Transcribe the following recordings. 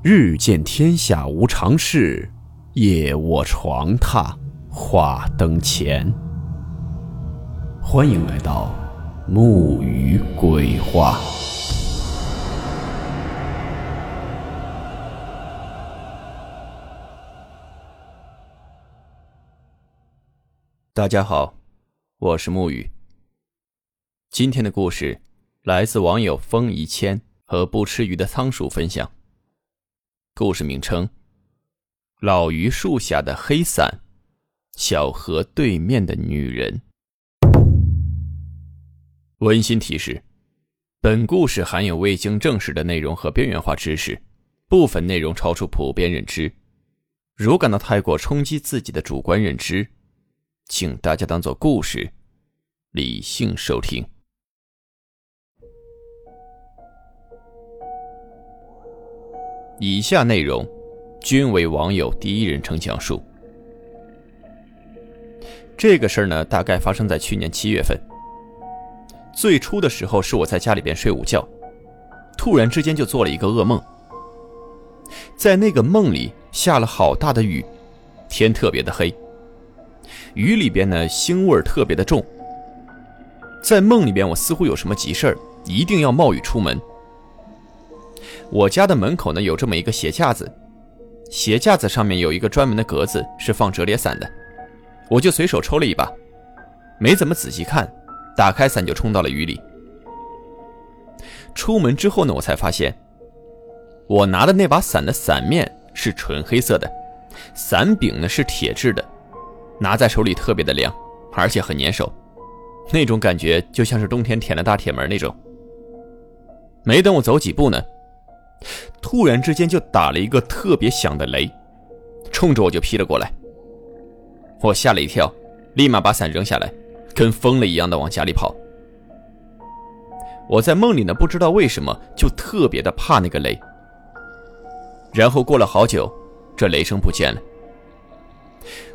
日见天下无常事，夜卧床榻话灯前。欢迎来到木鱼鬼话。大家好，我是木鱼。今天的故事来自网友风一千和不吃鱼的仓鼠分享。故事名称：老榆树下的黑伞，小河对面的女人。温馨提示：本故事含有未经证实的内容和边缘化知识，部分内容超出普遍认知。如感到太过冲击自己的主观认知，请大家当做故事，理性收听。以下内容均为网友第一人称讲述。这个事儿呢，大概发生在去年七月份。最初的时候是我在家里边睡午觉，突然之间就做了一个噩梦。在那个梦里下了好大的雨，天特别的黑，雨里边呢腥味特别的重。在梦里边，我似乎有什么急事儿，一定要冒雨出门。我家的门口呢有这么一个鞋架子，鞋架子上面有一个专门的格子是放折叠伞的，我就随手抽了一把，没怎么仔细看，打开伞就冲到了雨里。出门之后呢，我才发现，我拿的那把伞的伞面是纯黑色的，伞柄呢是铁质的，拿在手里特别的凉，而且很粘手，那种感觉就像是冬天舔了大铁门那种。没等我走几步呢。突然之间就打了一个特别响的雷，冲着我就劈了过来。我吓了一跳，立马把伞扔下来，跟疯了一样的往家里跑。我在梦里呢，不知道为什么就特别的怕那个雷。然后过了好久，这雷声不见了，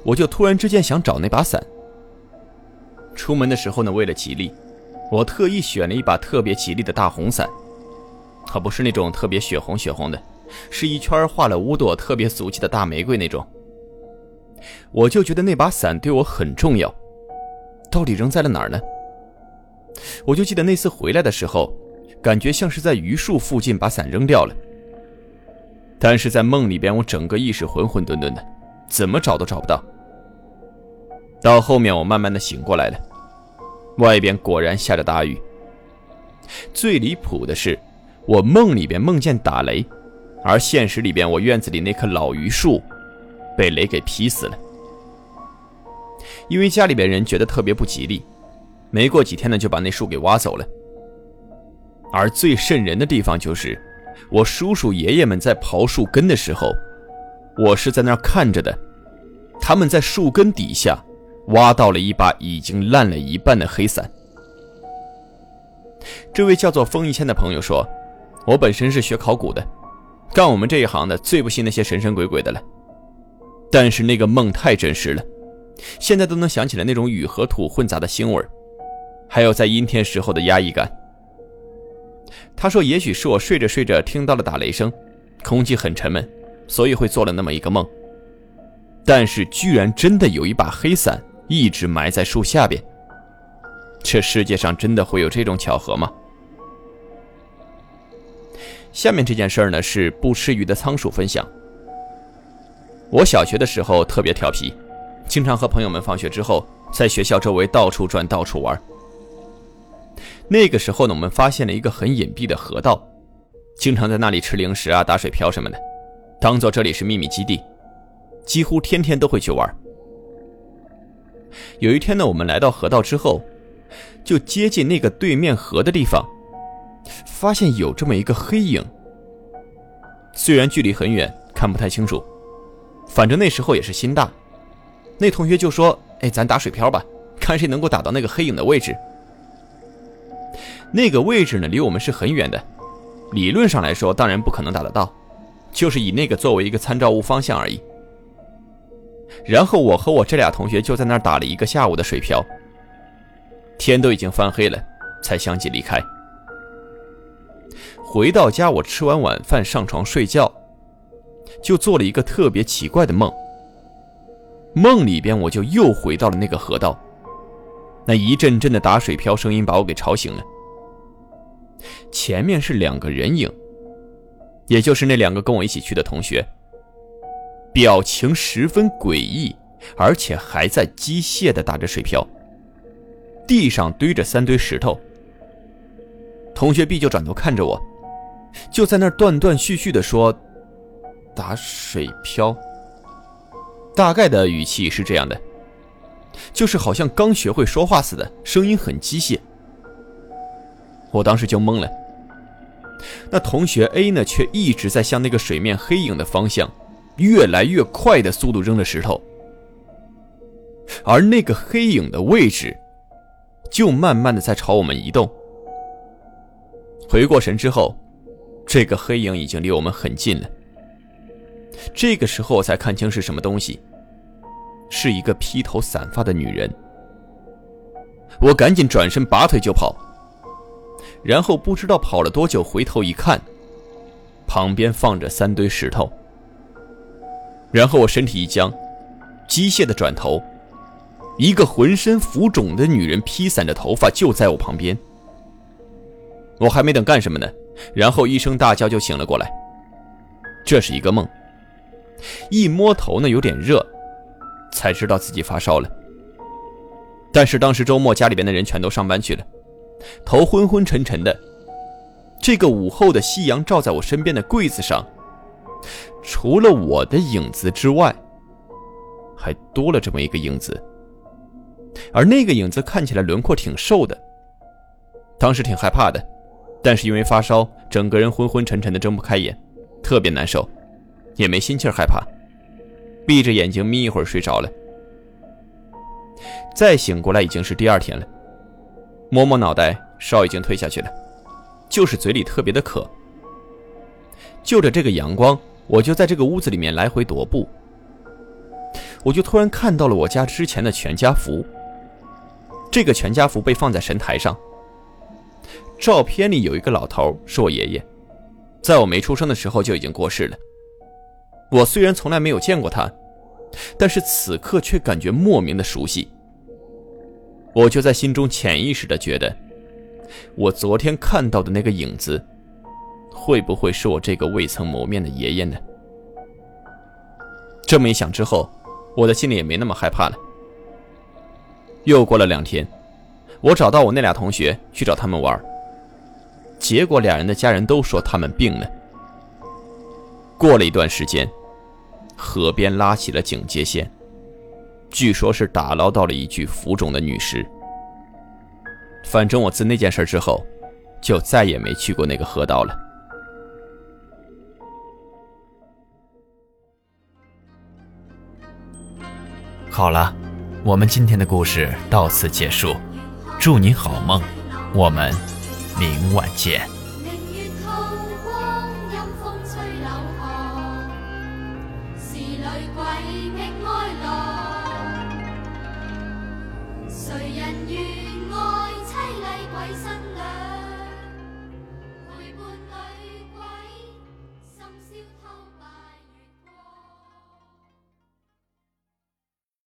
我就突然之间想找那把伞。出门的时候呢，为了吉利，我特意选了一把特别吉利的大红伞。可不是那种特别血红血红的，是一圈画了五朵特别俗气的大玫瑰那种。我就觉得那把伞对我很重要，到底扔在了哪儿呢？我就记得那次回来的时候，感觉像是在榆树附近把伞扔掉了。但是在梦里边，我整个意识混混沌沌的，怎么找都找不到。到后面我慢慢的醒过来了，外边果然下着大雨。最离谱的是。我梦里边梦见打雷，而现实里边我院子里那棵老榆树被雷给劈死了。因为家里边人觉得特别不吉利，没过几天呢就把那树给挖走了。而最瘆人的地方就是，我叔叔爷爷们在刨树根的时候，我是在那儿看着的，他们在树根底下挖到了一把已经烂了一半的黑伞。这位叫做风一千的朋友说。我本身是学考古的，干我们这一行的最不信那些神神鬼鬼的了。但是那个梦太真实了，现在都能想起来那种雨和土混杂的腥味还有在阴天时候的压抑感。他说：“也许是我睡着睡着听到了打雷声，空气很沉闷，所以会做了那么一个梦。但是居然真的有一把黑伞一直埋在树下边。这世界上真的会有这种巧合吗？”下面这件事儿呢，是不吃鱼的仓鼠分享。我小学的时候特别调皮，经常和朋友们放学之后在学校周围到处转、到处玩。那个时候呢，我们发现了一个很隐蔽的河道，经常在那里吃零食啊、打水漂什么的，当做这里是秘密基地，几乎天天都会去玩。有一天呢，我们来到河道之后，就接近那个对面河的地方。发现有这么一个黑影，虽然距离很远，看不太清楚，反正那时候也是心大。那同学就说：“哎，咱打水漂吧，看谁能够打到那个黑影的位置。”那个位置呢，离我们是很远的，理论上来说，当然不可能打得到，就是以那个作为一个参照物方向而已。然后我和我这俩同学就在那儿打了一个下午的水漂，天都已经翻黑了，才相继离开。回到家，我吃完晚饭上床睡觉，就做了一个特别奇怪的梦。梦里边我就又回到了那个河道，那一阵阵的打水漂声音把我给吵醒了。前面是两个人影，也就是那两个跟我一起去的同学，表情十分诡异，而且还在机械的打着水漂。地上堆着三堆石头，同学 B 就转头看着我，就在那儿断断续续的说：“打水漂。”大概的语气是这样的，就是好像刚学会说话似的，声音很机械。我当时就懵了。那同学 A 呢，却一直在向那个水面黑影的方向，越来越快的速度扔着石头，而那个黑影的位置，就慢慢的在朝我们移动。回过神之后，这个黑影已经离我们很近了。这个时候我才看清是什么东西，是一个披头散发的女人。我赶紧转身拔腿就跑，然后不知道跑了多久，回头一看，旁边放着三堆石头。然后我身体一僵，机械的转头，一个浑身浮肿的女人披散着头发就在我旁边。我还没等干什么呢，然后一声大叫就醒了过来。这是一个梦。一摸头呢，有点热，才知道自己发烧了。但是当时周末家里边的人全都上班去了，头昏昏沉沉的。这个午后的夕阳照在我身边的柜子上，除了我的影子之外，还多了这么一个影子。而那个影子看起来轮廓挺瘦的，当时挺害怕的，但是因为发烧，整个人昏昏沉沉的，睁不开眼，特别难受。也没心气害怕，闭着眼睛眯一会儿睡着了。再醒过来已经是第二天了，摸摸脑袋，烧已经退下去了，就是嘴里特别的渴。就着这个阳光，我就在这个屋子里面来回踱步。我就突然看到了我家之前的全家福。这个全家福被放在神台上，照片里有一个老头，是我爷爷，在我没出生的时候就已经过世了。我虽然从来没有见过他，但是此刻却感觉莫名的熟悉。我就在心中潜意识的觉得，我昨天看到的那个影子，会不会是我这个未曾谋面的爷爷呢？这么一想之后，我的心里也没那么害怕了。又过了两天，我找到我那俩同学去找他们玩，结果俩人的家人都说他们病了。过了一段时间。河边拉起了警戒线，据说是打捞到了一具浮肿的女尸。反正我自那件事之后，就再也没去过那个河道了。好了，我们今天的故事到此结束，祝你好梦，我们明晚见。